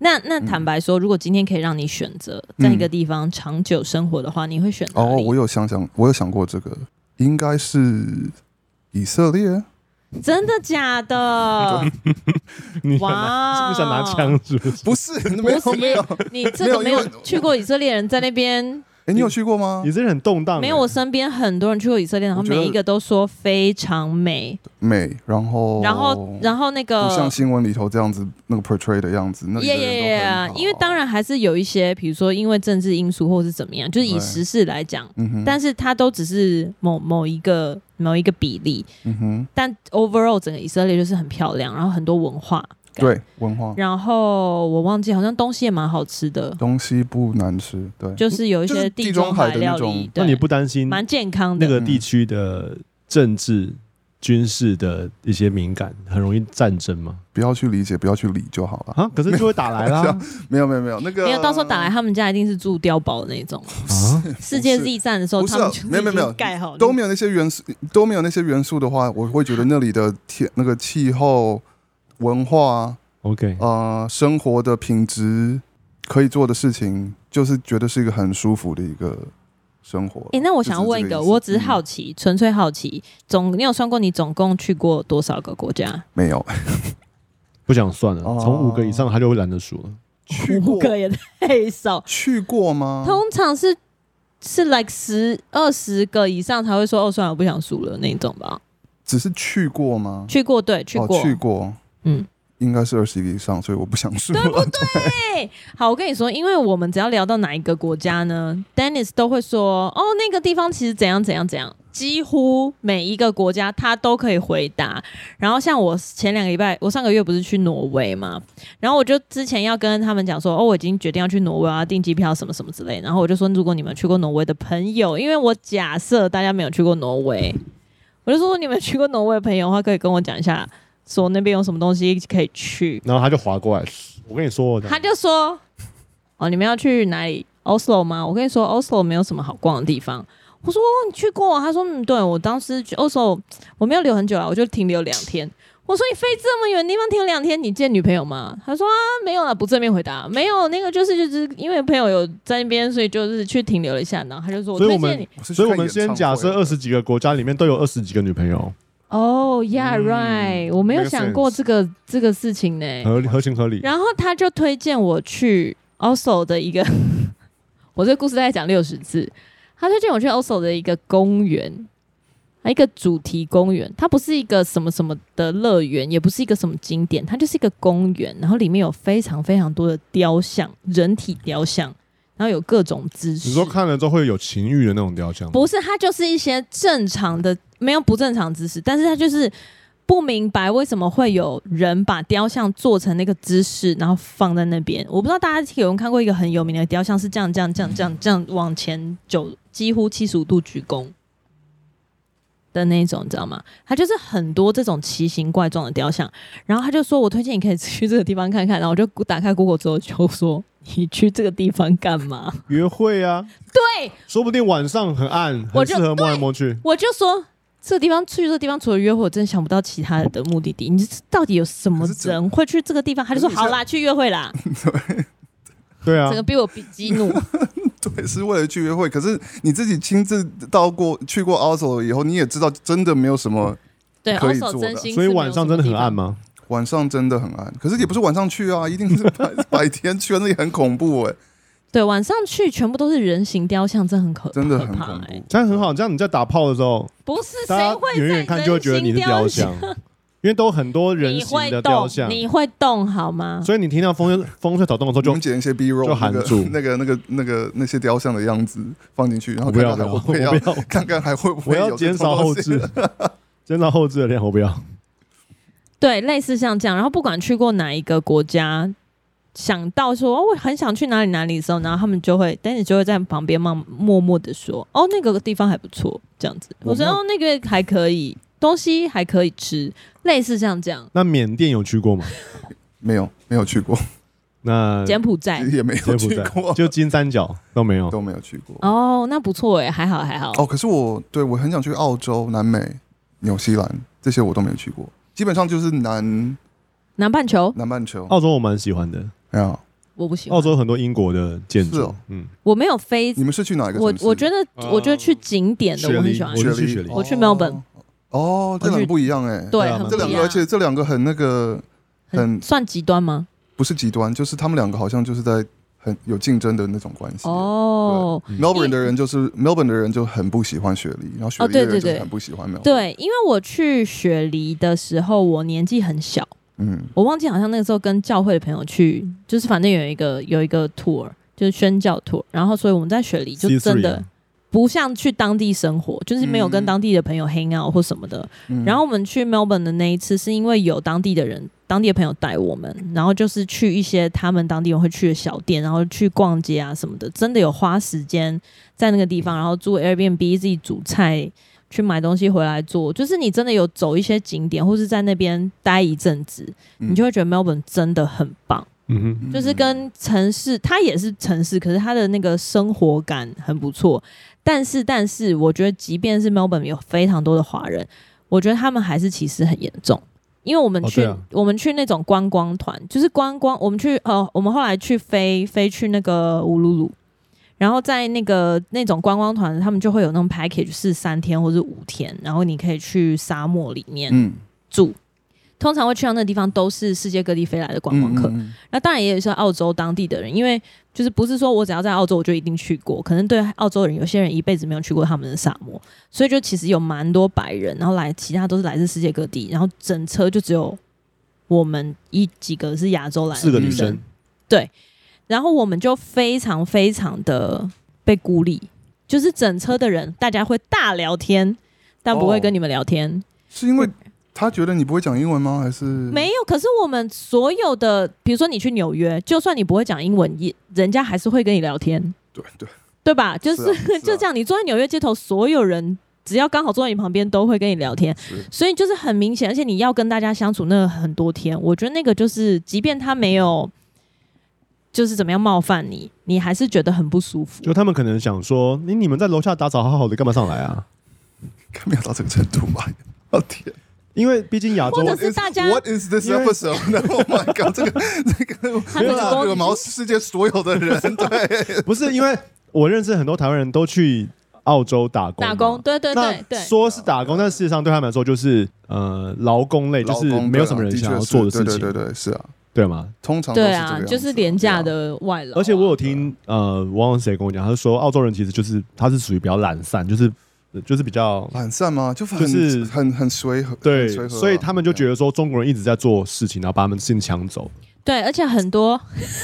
那那坦白说，嗯、如果今天可以让你选择在一个地方长久生活的话，嗯、你会选择？哦，我有想想，我有想过这个，应该是以色列。真的假的？哇！是不是想拿枪？是不是？不是，没有没有，你这个没有去过以色列人在那边。欸、你有去过吗？以色列很动荡。没有，我身边很多人去过以色列，然后每一个都说非常美。美，然后，然后，然后那个不像新闻里头这样子那个 portray 的样子。那耶耶耶！因为当然还是有一些，比如说因为政治因素或是怎么样，就是以时事来讲，嗯、但是它都只是某某一个某一个比例。嗯哼。但 overall 整个以色列就是很漂亮，然后很多文化。对，文化。然后我忘记，好像东西也蛮好吃的，东西不难吃，对，就是有一些地中海料理。那你不担心蛮健康的那个地区的政治？军事的一些敏感，很容易战争吗？不要去理解，不要去理就好了啊！可是就会打来啦。没有没有没有那个没有，到时候打来，他们家一定是住碉堡的那种啊！世界 Z 战的时候，他们没有没有没有盖好，都没有那些元素，都没有那些元素的话，我会觉得那里的天、那个气候、文化，OK 啊、呃，生活的品质，可以做的事情，就是觉得是一个很舒服的一个。生活。哎、欸，那我想要问一个，我只是好奇，纯、嗯、粹好奇，总你有算过你总共去过多少个国家？没有，不想算了。从五个以上，他就会懒得数了。去过五个也太少。去过吗？通常是是 like 十二十个以上才会说哦，算了，我不想数了那种吧。只是去过吗？去过，对，去过，哦、去过，嗯。应该是二十个以上，所以我不想说。对不对？好，我跟你说，因为我们只要聊到哪一个国家呢，Dennis 都会说哦，那个地方其实怎样怎样怎样，几乎每一个国家他都可以回答。然后像我前两个礼拜，我上个月不是去挪威嘛，然后我就之前要跟他们讲说，哦，我已经决定要去挪威啊，订机票什么什么之类。然后我就说，如果你们去过挪威的朋友，因为我假设大家没有去过挪威，我就说你们去过挪威的朋友的话，可以跟我讲一下。说那边有什么东西可以去，然后他就划过来。我跟你说，他就说：“哦，你们要去哪里？Oslo 吗？”我跟你说，Oslo 没有什么好逛的地方。我说：“你去过？”他说：“嗯，对，我当时去 Oslo，我没有留很久啊，我就停留两天。”我说：“你飞这么远的地方停两天，你见女朋友吗？”他说：“啊，没有了。”不正面回答，没有。那个就是就是因为朋友有在那边，所以就是去停留了一下。然后他就说：“我推荐你。”所以我们先假设二十几个国家里面都有二十几个女朋友。哦、oh，Yeah，right，、嗯、我没有想过这个这个事情呢，合合情合理。然后他就推荐我去 also 的一个，我这个故事大概讲六十次。他推荐我去 also 的一个公园，一个主题公园。它不是一个什么什么的乐园，也不是一个什么景点，它就是一个公园。然后里面有非常非常多的雕像，人体雕像。然后有各种姿势，你说看了之后会有情欲的那种雕像？不是，它就是一些正常的，没有不正常姿势，但是它就是不明白为什么会有人把雕像做成那个姿势，然后放在那边。我不知道大家有没有看过一个很有名的雕像，是这样这样这样这样这样往前九几乎七十五度鞠躬的那种，你知道吗？它就是很多这种奇形怪状的雕像。然后他就说我推荐你可以去这个地方看看。然后我就打开 Google 之后就说。你去这个地方干嘛？约会啊！对，说不定晚上很暗，很适合摸来摸去。我就说这个地方去这个地方除了约会，我真想不到其他的目的地。你到底有什么人会去这个地方？他就说好啦，去约会啦。对，对啊，整个被我激怒。对，是为了去约会。可是你自己亲自到过去过 Oslo 以后，你也知道真的没有什么可以做的。所以晚上真的很暗吗？晚上真的很暗，可是也不是晚上去啊，一定是白 白天去，那也很恐怖哎、欸。对，晚上去全部都是人形雕像，真很可怕，真的很恐怖。这样很好，这样你在打炮的时候，不是谁会远远看就会觉得你是雕像，因为都很多人形的雕像，你会动好吗？所以你听到风风吹草动的时候就，就剪一些 B roll，就含住。那个那个那个那些雕像的样子放进去，然后看看还会不会要，看看还会不会有减少后置，减少后置的量，我不要。对，类似像这样，然后不管去过哪一个国家，想到说哦，我很想去哪里哪里的时候，然后他们就会，但是就会在旁边默默默的说，哦，那个地方还不错，这样子。我说哦，那个还可以，东西还可以吃，类似像这样。那缅甸有去过吗？没有，没有去过。那柬埔寨也没有去过，就金三角都没有，都没有去过。哦，那不错哎，还好还好。哦，可是我对我很想去澳洲、南美、纽西兰这些，我都没有去过。基本上就是南南半球，南半球，澳洲我蛮喜欢的。没有，我不喜欢。澳洲很多英国的建筑，嗯，我没有飞。你们是去哪一个？我我觉得，我觉得去景点的我很喜欢。我去雪梨，我去 Melbourne。哦，这两个不一样哎。对，这两个，而且这两个很那个，很算极端吗？不是极端，就是他们两个好像就是在很有竞争的那种关系。哦，Melbourne 的人就是 Melbourne 的人就很不喜欢雪梨，然后雪梨的人就很不喜欢 Melbourne。对，因为我去雪梨的时候，我年纪很小。嗯，我忘记好像那个时候跟教会的朋友去，就是反正有一个有一个 tour，就是宣教 tour，然后所以我们在雪梨就真的不像去当地生活，就是没有跟当地的朋友 hang out 或什么的。嗯、然后我们去 Melbourne 的那一次，是因为有当地的人当地的朋友带我们，然后就是去一些他们当地人会去的小店，然后去逛街啊什么的，真的有花时间在那个地方，然后住 Airbnb 自己煮菜，去买东西回来做，就是你真的有走一些景点，或是在那边待一阵子，你就会觉得 Melbourne 真的很棒。嗯哼，就是跟城市，它也是城市，可是它的那个生活感很不错。但是，但是，我觉得即便是 Melbourne 有非常多的华人，我觉得他们还是歧视很严重。因为我们去，哦啊、我们去那种观光团，就是观光，我们去，呃，我们后来去飞飞去那个乌鲁鲁，然后在那个那种观光团，他们就会有那种 package 是三天或是五天，然后你可以去沙漠里面住。嗯通常会去到那个地方都是世界各地飞来的观光客，嗯嗯，那当然也有是澳洲当地的人，因为就是不是说我只要在澳洲我就一定去过，可能对澳洲人有些人一辈子没有去过他们的沙漠，所以就其实有蛮多白人，然后来其他都是来自世界各地，然后整车就只有我们一几个是亚洲来的，四个女生，对，然后我们就非常非常的被孤立，就是整车的人大家会大聊天，但不会跟你们聊天，哦、是因为。他觉得你不会讲英文吗？还是没有？可是我们所有的，比如说你去纽约，就算你不会讲英文，也人家还是会跟你聊天。对对对吧？就是，是、啊是啊、就这样，你坐在纽约街头，所有人只要刚好坐在你旁边，都会跟你聊天。所以就是很明显，而且你要跟大家相处那很多天，我觉得那个就是，即便他没有就是怎么样冒犯你，你还是觉得很不舒服。就他们可能想说，你你们在楼下打扫好好的，干嘛上来啊？没有到这个程度吧？我天！因为毕竟亚洲，或者是大家，What is this episode？Oh my god！这个这个没有惹毛世界所有的人，对，不是因为我认识很多台湾人都去澳洲打工，打工，对对对对，说是打工，但事实上对他们来说就是呃劳工类，就是没有什么人想要做的事情，对对对，是啊，对吗？通常对啊，就是廉价的外劳。而且我有听呃，忘了谁跟我讲，他说澳洲人其实就是他是属于比较懒散，就是。就是比较懒散吗？就就是很很随和，对，所以他们就觉得说中国人一直在做事情，然后把他们的事情抢走。对，而且很多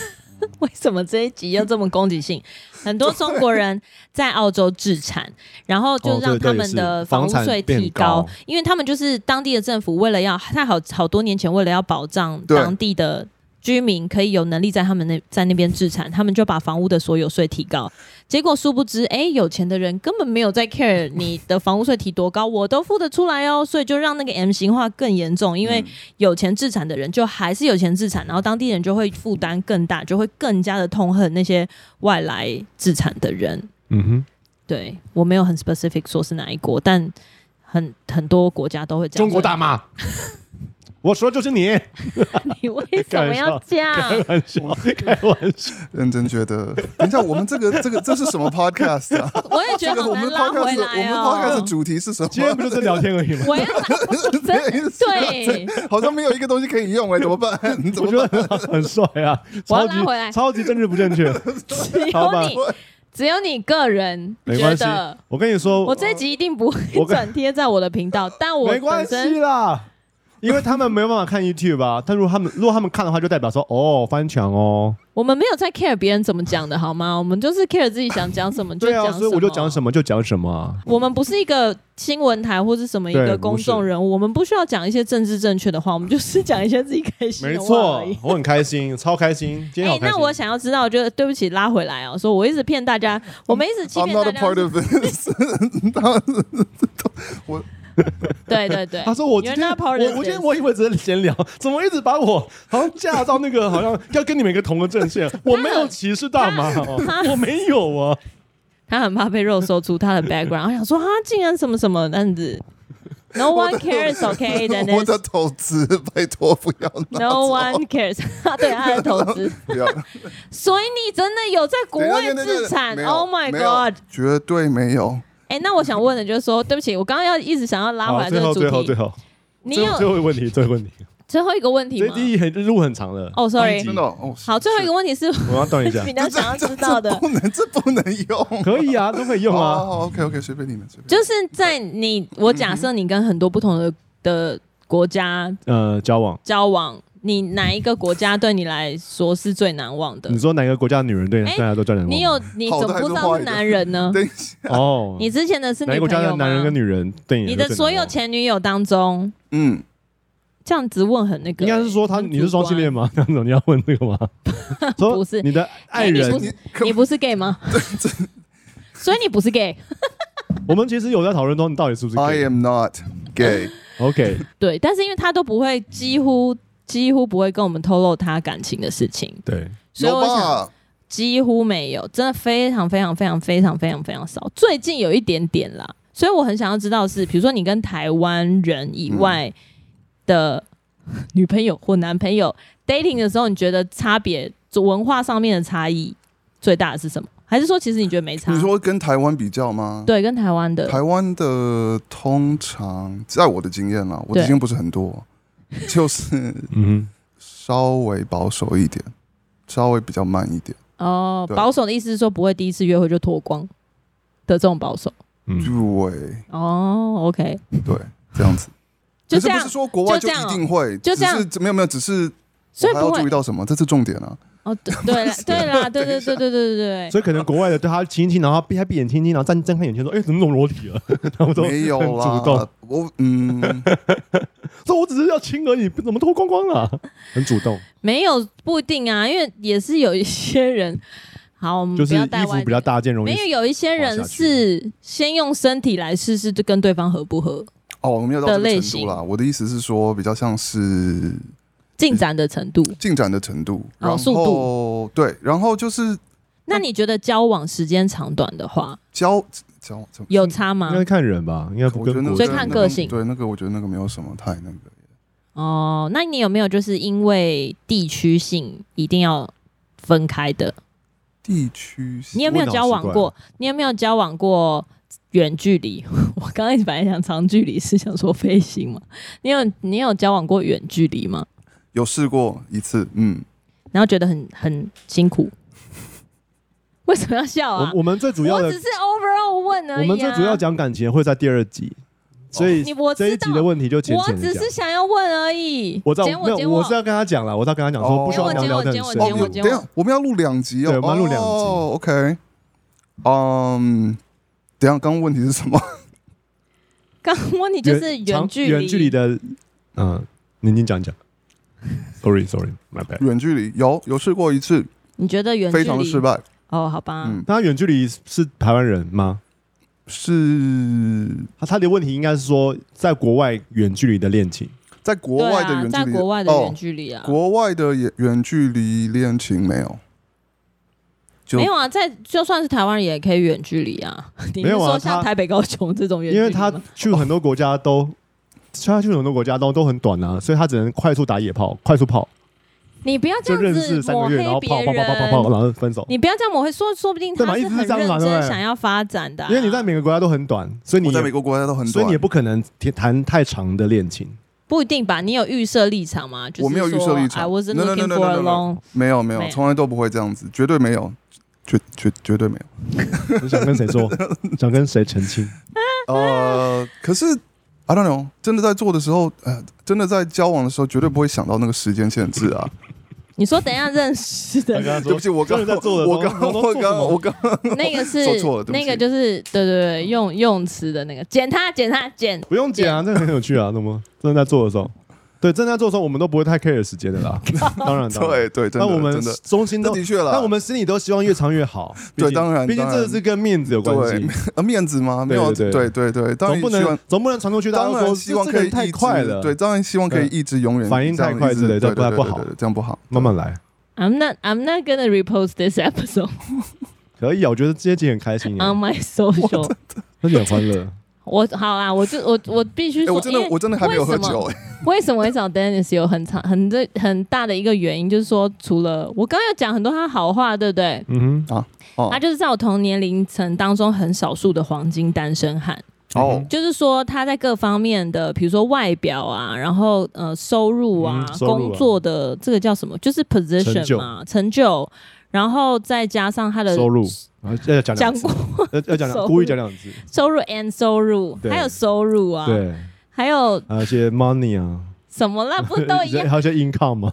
为什么这一集要这么攻击性？很多中国人在澳洲置产，然后就让他们的房屋税提高，因为他们就是当地的政府为了要，他好好多年前为了要保障当地的。居民可以有能力在他们那在那边置产，他们就把房屋的所有税提高。结果殊不知，哎、欸，有钱的人根本没有在 care 你的房屋税提多高，我都付得出来哦。所以就让那个 M 型化更严重，因为有钱自产的人就还是有钱自产，然后当地人就会负担更大，就会更加的痛恨那些外来自产的人。嗯哼，对，我没有很 specific 说是哪一国，但很很多国家都会这样。中国大妈。我说就是你，你为什么要这样？开玩笑，开玩笑，认真觉得。等一下，我们这个这个这是什么 podcast 啊？我也觉得我们 podcast 我们 podcast 的主题是什么？今天不就是聊天而已吗？我要 对，好像没有一个东西可以用哎，怎么办？我觉得很帅啊，超级超级政治不正确。只有你，只有你个人觉得。我跟你说，我这集一定不会转贴在我的频道，但我没关系啦。因为他们没有办法看 YouTube 啊，但如果他们如果他们看的话，就代表说哦翻墙哦。我们没有在 care 别人怎么讲的好吗？我们就是 care 自己想讲什么就讲什么。对啊，所以我就讲什么就讲什么啊。我们不是一个新闻台或是什么一个公众人物，我们不需要讲一些政治正确的话，我们就是讲一些自己开心的话。没错，我很开心，超开心。今天 好开心。欸，那我想要知道，就是对不起，拉回来哦，说我一直骗大家，我们一直欺骗大家。I'm not a part of this. 我。对对对，他说我今天我我今天我以为只是闲聊，怎么一直把我好像架到那个好像要跟你们一个同个阵线？我没有歧视大妈，我没有啊。他很怕被肉搜出他的 background，我想说他竟然什么什么那样子。No one cares，OK？我的投资，拜托不要。No one cares，对他的投资。所以你真的有在国外自产？Oh my god！绝对没有。哎、欸，那我想问的就是说，对不起，我刚刚要一直想要拉回来这个主题。最后，最后，最后，你有最后一个问题，最后一个问题，最后一个问题吗？第一很路很长的。哦、oh,，sorry，真的哦。好，最后一个问题是，我要等一下，比较想要知道的，不能，这不能用。可以啊，都可以用啊。Oh, OK，OK，okay, okay, 随便你们，随便。就是在你，我假设你跟很多不同的的国家呃交往交往。你哪一个国家对你来说是最难忘的？你说哪个国家的女人对大家都最难忘？你有你怎么不知道是男人呢？哦，你之前的是哪个国家的男人跟女人对你？你的所有前女友当中，嗯，这样子问很那个、欸，应该是说他你是双性恋吗？这样子你要问这个吗？不是你的爱人，欸、你，不你，你不是 gay 吗？所以你不是 gay。我们其实有在讨论中你到底是不是 gay。I am not gay。OK。对，但是因为他都不会，几乎几乎不会跟我们透露他感情的事情。对，所以我想几乎没有，真的非常非常非常非常非常非常少。最近有一点点啦，所以我很想要知道是，比如说你跟台湾人以外的女朋友或男朋友 dating 的时候，你觉得差别文化上面的差异最大的是什么？还是说，其实你觉得没差？你说跟台湾比较吗？对，跟台湾的。台湾的通常，在我的经验啦，我的经验不是很多，就是嗯，稍微保守一点，稍微比较慢一点。哦，保守的意思是说不会第一次约会就脱光的这种保守。嗯，对。哦，OK。对，这样子。就这样。不是说国外就一定会，就这样。没有没有，只是我还要注意到什么？这是重点啊。哦，对 对啦，对啦，对对对对对对对，所以可能国外的对他亲亲，然后闭他闭眼亲亲，然后睁睁开眼睛说：“哎，怎么这么裸体了？” 他们都：“没有啦，主动我嗯，说我只是要亲而已，怎么脱光光了？很主动，没有不一定啊，因为也是有一些人，好，我们就是衣服比较大件，容易没有有一些人是先用身体来试试，就跟对方合不合。哦，我没有到这个程度啦。我的意思是说，比较像是。进展的程度，进展的程度，然后速度，对，然后就是，那你觉得交往时间长短的话，交交往有差吗？应该看人吧，应该不跟，所以看个性。对，那个我觉得那个没有什么太那个。哦，那你有没有就是因为地区性一定要分开的？地区性，你有没有交往过？你有没有交往过远距离？我刚刚本来想长距离，是想说飞行嘛？你有你有交往过远距离吗？有试过一次，嗯，然后觉得很很辛苦，为什么要笑啊？我，我们最主要的我只是 overall 问而已、啊。我们最主要讲感情会在第二集，所以这一集的问题就浅浅。我只是想要问而已。我知道，没有，我是要跟他讲了，我是要跟他讲说，不需要聊聊的很深。等下，我们要录两集哦，对，我们要录两集。哦，OK，嗯，等下，刚刚问题是什么？刚刚问题就是远距离，远距离的，嗯，您您讲讲。Sorry，Sorry，My bad。远距离有有试过一次，你觉得远距离非常的失败？哦，好吧。嗯，那他远距离是台湾人吗？是，他他的问题应该是说，在国外远距离的恋情，在国外的远距离，在国外的远距离啊，国外的远远距离恋情没有，没有啊，在就算是台湾人也可以远距离啊。没有啊，像台北高雄这种远距离，因为他去很多国家都。他去很多国家都都很短啊，所以他只能快速打野炮，快速跑。你不要这样子抹黑别人，然后泡泡泡泡泡泡，然后分手。你不要这样抹黑，说说不定他是很认真想要发展的。因为你在每个国家都很短，所以你在每个国家都很短，所以你也不可能谈太长的恋情。不一定吧？你有预设立场吗？我没有预设立场。I wasn't looking for a long。没有没有，从来都不会这样子，绝对没有，绝绝绝对没有。你想跟谁说？想跟谁澄清？呃，可是。I don't know，真的在做的时候，呃，真的在交往的时候，绝对不会想到那个时间限制啊。你说等一下认识的，对不起，我刚在做的，我刚我刚我刚 那个是说错了那个就是对对对，用用词的那个，剪它剪它剪，不用剪啊，这个很有趣啊，那么真的在做的时候。对，正在做的时候，我们都不会太 care 时间的啦。当然，对对，那我们中心都的确了，但我们心里都希望越长越好。对，当然，毕竟这是跟面子有关系。呃，面子吗？没有，对对对，总不能总不能传出去，当然希望可以太快了。对，当然希望可以一直永远反应太快之类的，不不好，这样不好，慢慢来。I'm not I'm not gonna repost this episode。可以啊，我觉得这集很开心。On my social，那很欢乐。我好啦，我就我我必须说，我真的我真的还没有喝酒。为什么会找 Dennis 有很长很这很大的一个原因，就是说，除了我刚刚有讲很多他好话，对不对？嗯哼啊，他就是在我同年龄层当中很少数的黄金单身汉。哦，就是说他在各方面的，比如说外表啊，然后呃收入啊，工作的这个叫什么？就是 position 嘛，成就。然后再加上他的收入，要讲讲过，要要讲故意讲两次，收入 and 收入，还有收入啊，对，还有还有些 money 啊。什么啦？不都一样？还有些 income 吗？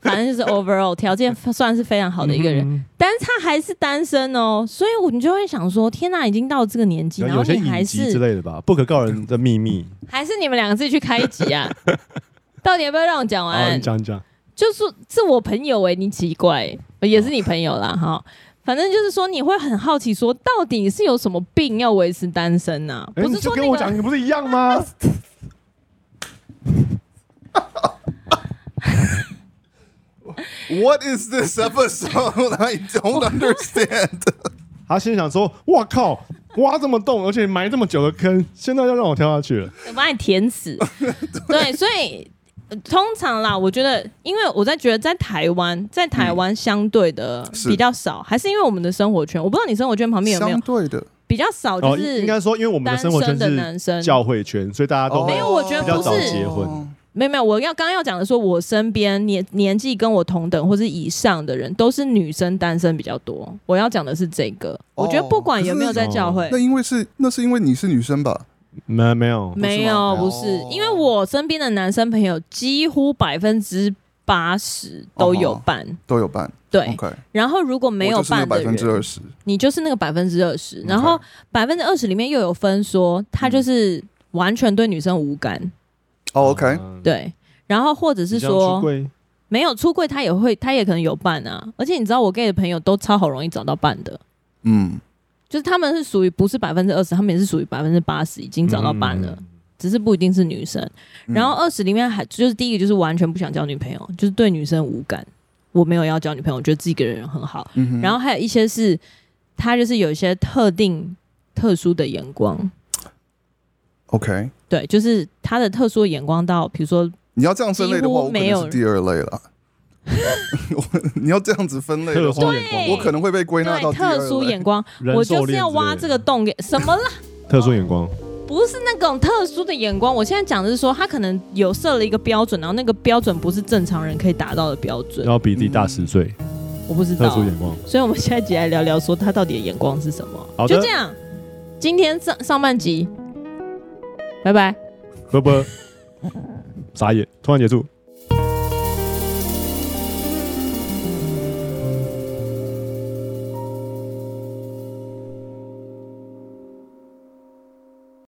反正就是 overall 条件 算是非常好的一个人，嗯、但是他还是单身哦，所以我们就会想说，天哪，已经到这个年纪，然后你还是之类的吧，不可告人的秘密，还是你们两个自己去开一集啊？到底要不要让我讲完？你讲讲，就是是我朋友哎、欸，你奇怪，也是你朋友啦哈。反正就是说，你会很好奇，说到底是有什么病要维持单身呢、啊？不是说、那个、跟我讲，你不是一样吗？What is this episode? I don't understand. 他心想说：“我靠，挖这么洞，而且埋这么久的坑，现在要让我跳下去了，我把你填死。”对，所以。通常啦，我觉得，因为我在觉得，在台湾，在台湾相对的比较少，嗯、还是因为我们的生活圈，我不知道你生活圈旁边有没有相对的比较少，就是应该说，因为我们的生活圈是男生教会圈，所以大家都没有。我觉得不是结婚，没有没有。我要刚刚要讲的说，我身边年年纪跟我同等或是以上的人，都是女生单身比较多。我要讲的是这个，我觉得不管有没有在教会，那因为是那是因为你是女生吧。没没有没有不是，因为我身边的男生朋友几乎百分之八十都有伴，都有伴。对，然后如果没有伴的人，百分之二十，你就是那个百分之二十。然后百分之二十里面又有分说，他就是完全对女生无感。哦，OK，对。然后或者是说没有出柜，他也会，他也可能有伴啊。而且你知道，我 gay 的朋友都超好容易找到伴的。嗯。就是他们是属于不是百分之二十，他们也是属于百分之八十，已经找到伴了，嗯、只是不一定是女生。嗯、然后二十里面还就是第一个就是完全不想交女朋友，就是对女生无感。我没有要交女朋友，我觉得自己一个人很好。嗯、然后还有一些是他就是有一些特定特殊的眼光。OK，对，就是他的特殊的眼光到，比如说你要这样分类的话，我可能是第二类了。你要这样子分类的话，我可能会被归纳到特殊眼光。我就是要挖这个洞给什么了？特殊眼光不是那种特殊的眼光。我现在讲的是说，他可能有设了一个标准，然后那个标准不是正常人可以达到的标准。然后比自己大十岁，我不知道特殊眼光。所以我们下一集来聊聊，说他到底的眼光是什么？好就这样，今天上上半集，拜拜，拜拜，傻眼，突然结束。